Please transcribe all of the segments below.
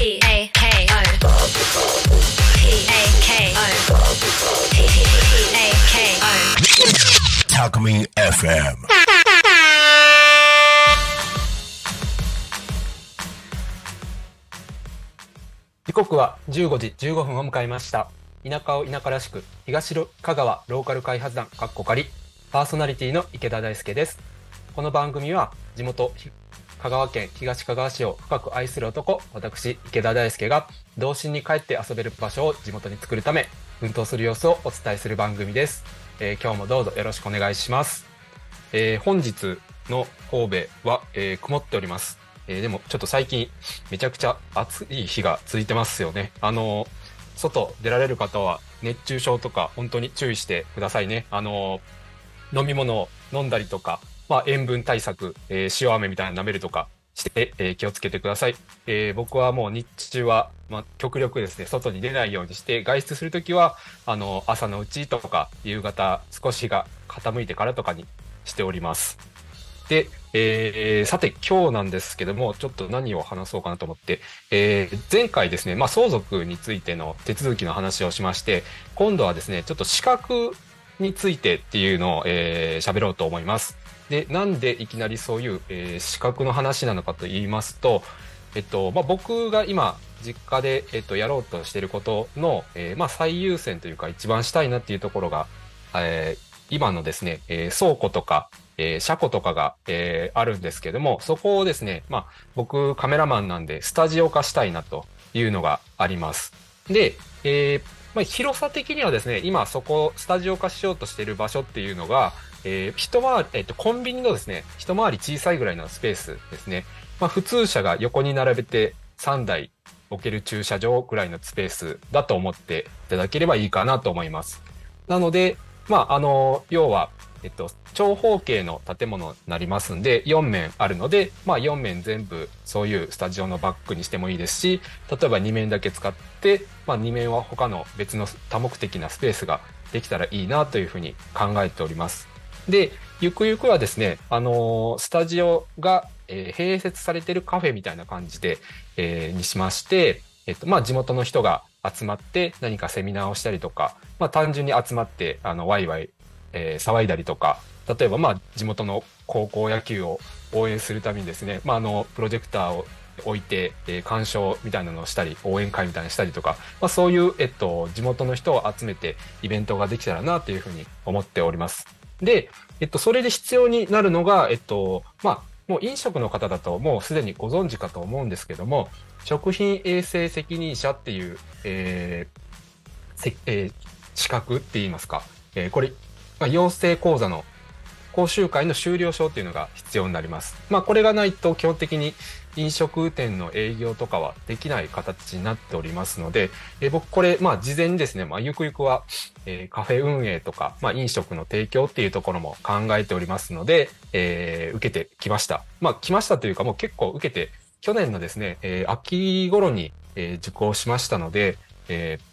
P A K O P A K O P A K O Talkme FM. 時刻は15時15分を迎えました。田舎を田舎らしく、東香川ローカル開発団かっこ仮、パーソナリティの池田大輔です。この番組は地元香川県東香川市を深く愛する男、私池田大輔が童心に帰って遊べる場所を地元に作るため、奮闘する様子をお伝えする番組です。えー今日もどうぞよろしくお願いします。えー本日の神戸は、えー曇っております。えでもちょっと最近めちゃくちゃ暑い日が続いてますよね。あの外出られる方は熱中症とか本当に注意してくださいね。あの飲み物を飲んだりとか、まあ、塩分対策、えー塩飴みたいな舐めるとかして、えー気をつけてください。えー僕はもう日中は、まあ、極力ですね、外に出ないようにして、外出するときは、あの、朝のうちとか、夕方少しが傾いてからとかにしております。で、えーさて今日なんですけども、ちょっと何を話そうかなと思って、えー前回ですね、まあ、相続についての手続きの話をしまして、今度はですね、ちょっと資格についてっていうのを、えー喋ろうと思います。で、なんでいきなりそういう、えー資格の話なのかと言いますと、えっと、まあ、僕が今、実家で、えっと、やろうとしてることの、えーまあ、最優先というか、一番したいなっていうところが、えー今のですね、え倉庫とか、え車庫とかが、えあるんですけども、そこをですね、まあ、僕カメラマンなんで、スタジオ化したいなというのがあります。で、えまあ、広さ的にはですね、今そこ、スタジオ化しようとしてる場所っていうのが、えー一回り、えっと、コンビニのですね、一回り小さいぐらいのスペースですね。まあ、普通車が横に並べて3台置ける駐車場ぐらいのスペースだと思っていただければいいかなと思います。なので、まあ、あの、要は、えっと、長方形の建物になりますんで、4面あるので、まあ、4面全部そういうスタジオのバックにしてもいいですし、例えば2面だけ使って、まあ、2面は他の別の多目的なスペースができたらいいなというふうに考えております。で、ゆくゆくはですね、あのースタジオが、えー併設されてるカフェみたいな感じで、えーにしまして、えっと、まあ、地元の人が集まって何かセミナーをしたりとか、まあ、単純に集まって、あの、ワイワイ、えー騒いだりとか、例えば、まあ、地元の高校野球を応援するためにですね、まあ、あの、プロジェクターを置いて、えー鑑賞みたいなのをしたり、応援会みたいなのしたりとか、まあ、そういう、えっと、地元の人を集めてイベントができたらなというふうに思っております。で、えっと、それで必要になるのが、えっと、まあ、もう飲食の方だともうすでにご存知かと思うんですけども、食品衛生責任者っていう、えーせえー資格って言いますか、えーこれ、まあ、養成講座の講習会の修了証っていうのが必要になります。まあ、これがないと基本的に飲食店の営業とかはできない形になっておりますので、えー僕これ、まあ、事前にですね、まあ、ゆくゆくは、えーカフェ運営とか、まあ、飲食の提供っていうところも考えておりますので、えー受けてきました。まあ、来ましたというか、もう結構受けて、去年のですね、えー秋頃に、えー受講しましたので、えー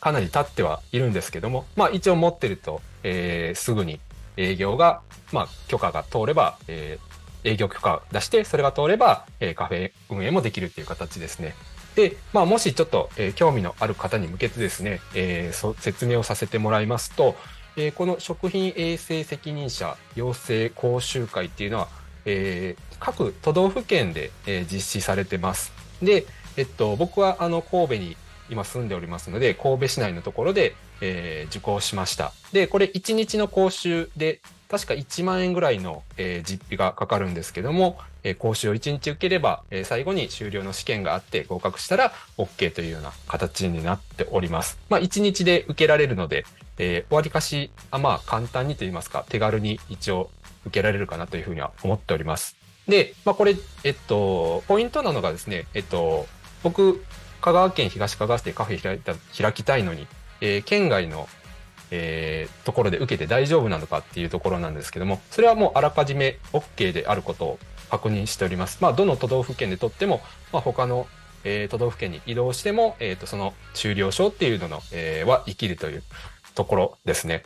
かなり経ってはいるんですけども、まあ一応持ってると、えーすぐに営業が、まあ許可が通れば、えー営業許可を出して、それが通れば、えーカフェ運営もできるっていう形ですね。で、まあもしちょっと、えー興味のある方に向けてですね、えーそ説明をさせてもらいますと、えーこの食品衛生責任者養成講習会っていうのは、えー各都道府県で、えー実施されてます。で、えっと、僕はあの神戸に今住んでおりますので、神戸市内のところで、えー受講しました。で、これ1日の講習で、確か1万円ぐらいの、えー実費がかかるんですけども、えー講習を1日受ければ、えー最後に終了の試験があって合格したら OK というような形になっております。まあ1日で受けられるので、えー、割かし、あまあ簡単にと言いますか、手軽に一応受けられるかなというふうには思っております。で、まあこれ、えっと、ポイントなのがですね、えっと、僕、香川県東香川市でカフェ開いた開きたいのに、えー県外の、えーところで受けて大丈夫なのかっていうところなんですけども、それはもうあらかじめ OK であることを確認しております。まあ、どの都道府県でとっても、まあ、他の、えー都道府県に移動しても、えっ、と、その終了証っていうのの、えーは生きるというところですね。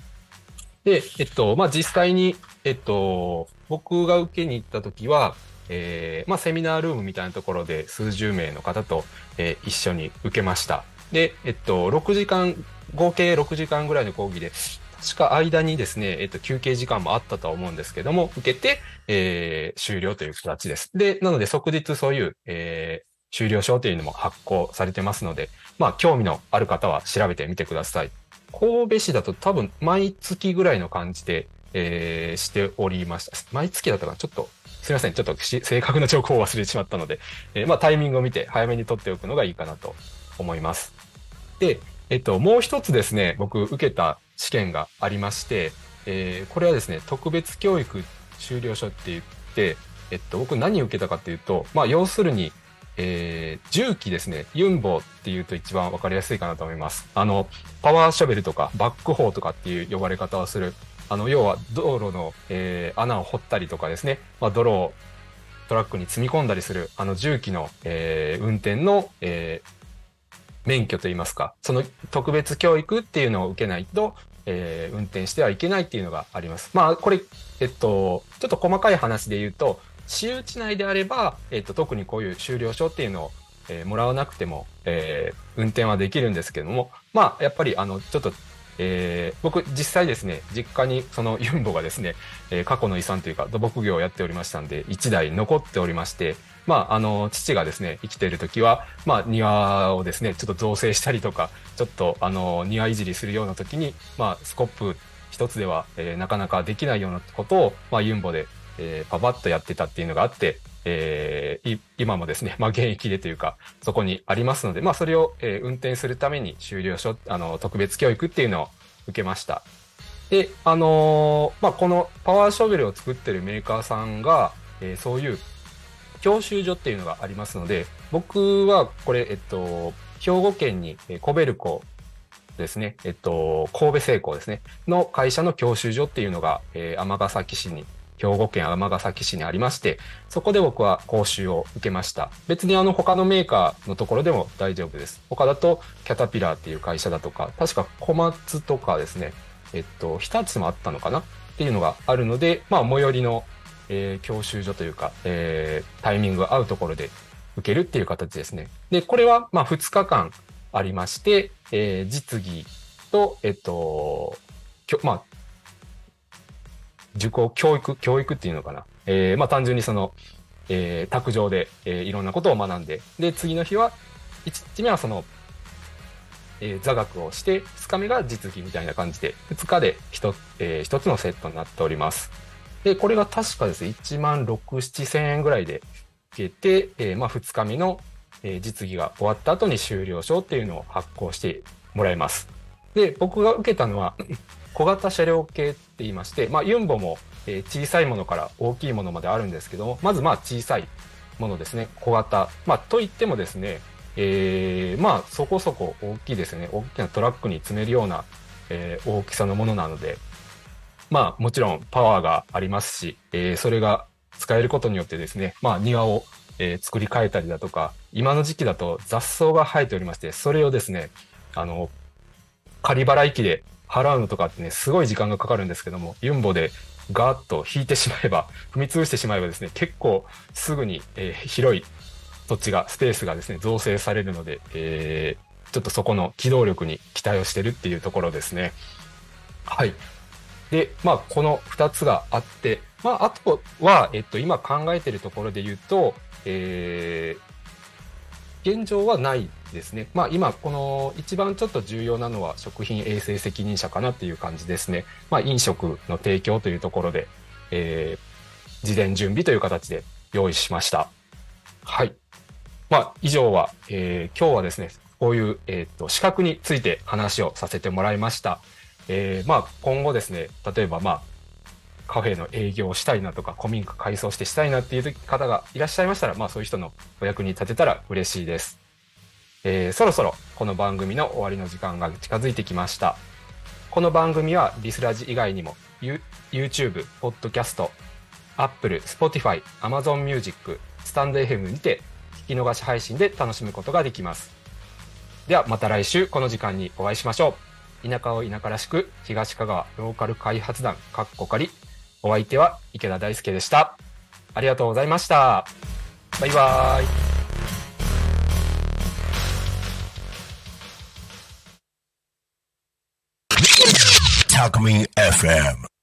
で、えっと、まあ、実際に、えっと、僕が受けに行った時は、えーまあ、セミナールームみたいなところで数十名の方と、えー一緒に受けました。で、えっと、6時間、合計6時間ぐらいの講義で、確か間にですね、えっと、休憩時間もあったとは思うんですけども、受けて、えー終了という形です。で、なので即日そういう、えー終了証というのも発行されてますので、まあ、興味のある方は調べてみてください。神戸市だと多分毎月ぐらいの感じで、えーしておりました。毎月だったかな？ちょっと、すみません。ちょっと正確な情報を忘れてしまったので、えーまあ、タイミングを見て早めに取っておくのがいいかなと思います。で、えっと、もう一つですね、僕受けた試験がありまして、えーこれはですね、特別教育修了書って言って、えっと、僕何を受けたかっていうと、まあ、要するに、えー重機ですね、ユンボっていうと一番わかりやすいかなと思います。あの、パワーショベルとかバックホーとかっていう呼ばれ方をする、あの、要は道路の、えー穴を掘ったりとかですね、まあ、泥をトラックに積み込んだりする、あの重機の、えー運転の、えー免許といいますか、その特別教育っていうのを受けないと、えー運転してはいけないっていうのがあります。まあ、これ、えっと、ちょっと細かい話で言うと、私有地内であれば、えっと、特にこういう修了証っていうのを、えーもらわなくても、えー運転はできるんですけども、まあ、やっぱり、あの、ちょっと、えー僕、実際ですね、実家にそのユンボがですね、えー過去の遺産というか土木業をやっておりましたんで、1台残っておりまして、まあ、あの、父がですね、生きている時は、まあ、庭をですね、ちょっと造成したりとか、ちょっと、あの、庭いじりするような時に、まあ、スコップ一つでは、えーなかなかできないようなことを、まあ、ユンボで、えーパパッとやってたっていうのがあって、えー今もですね、まあ、現役でというか、そこにありますので、まあ、それを、えー運転するために修了書、あの、特別教育っていうのを受けました。で、あのーまあ、このパワーショベルを作ってるメーカーさんが、えーそういう教習所っていうのがありますので、僕はこれ、えっと、兵庫県に、えコベルコですね、えっと、神戸製鋼ですね、の会社の教習所っていうのが、えー尼崎市に、兵庫県尼崎市にありまして、そこで僕は講習を受けました。別にあの他のメーカーのところでも大丈夫です。他だとキャタピラーっていう会社だとか、確か小松とかですね、えっと、日立もあったのかなっていうのがあるので、まあ、最寄りの、えー教習所というか、えータイミングが合うところで受けるっていう形ですね。で、これは、まあ、2日間ありまして、えー実技と、えっと、きょまあ、受講教育、教育っていうのかな。えーまあ、単純にその、えー卓上で、えーいろんなことを学んで、で、次の日は、1日目はその、えー座学をして、2日目が実技みたいな感じで、2日で 1,、えー一つのセットになっております。で、これが確かですね、1万6、7千円ぐらいで受けて、えーまあ、2日目の、えー実技が終わった後に修了証っていうのを発行してもらいます。で、僕が受けたのは、小型車両系って言いまして、まあ、ユンボも、えー小さいものから大きいものまであるんですけども、まずまあ小さいものですね、小型。まあ、といってもですね、えーまあ、そこそこ大きいですね、大きなトラックに積めるような、えー大きさのものなので、まあ、もちろんパワーがありますし、えーそれが使えることによってですね、まあ、庭を、えー作り変えたりだとか、今の時期だと雑草が生えておりまして、それをですね、あの、仮払い機で払うのとかってね、すごい時間がかかるんですけども、ユンボでガーッと引いてしまえば、踏み潰してしまえばですね、結構すぐに、えー広い土地が、スペースがですね、造成されるので、えーちょっとそこの機動力に期待をしてるっていうところですね。はい。で、まあ、この2つがあって、まあ、あとは、えっと、今考えているところで言うと、えー現状はないですね。まあ、今、この一番ちょっと重要なのは食品衛生責任者かなっていう感じですね。まあ、飲食の提供というところで、えー事前準備という形で用意しました。はい。まあ、以上は、えー今日はですね、こういう、えー、と資格について話をさせてもらいました。えーまあ、今後ですね、例えば、まあ、カフェの営業をしたいなとか、古民家改装してしたいなっていう方がいらっしゃいましたら、まあ、そういう人のお役に立てたら嬉しいです。えーそろそろこの番組の終わりの時間が近づいてきました。この番組はリスラジ以外にも、YouTube、Podcast、Apple、Spotify、Amazon Music、スタンド FM にて聞き逃し配信で楽しむことができます。ではまた来週この時間にお会いしましょう。田舎を田舎らしく、東香川ローカル開発団、かっこかり。お相手は池田大輔でした。ありがとうございました。バイバーイ。Alchemy FM.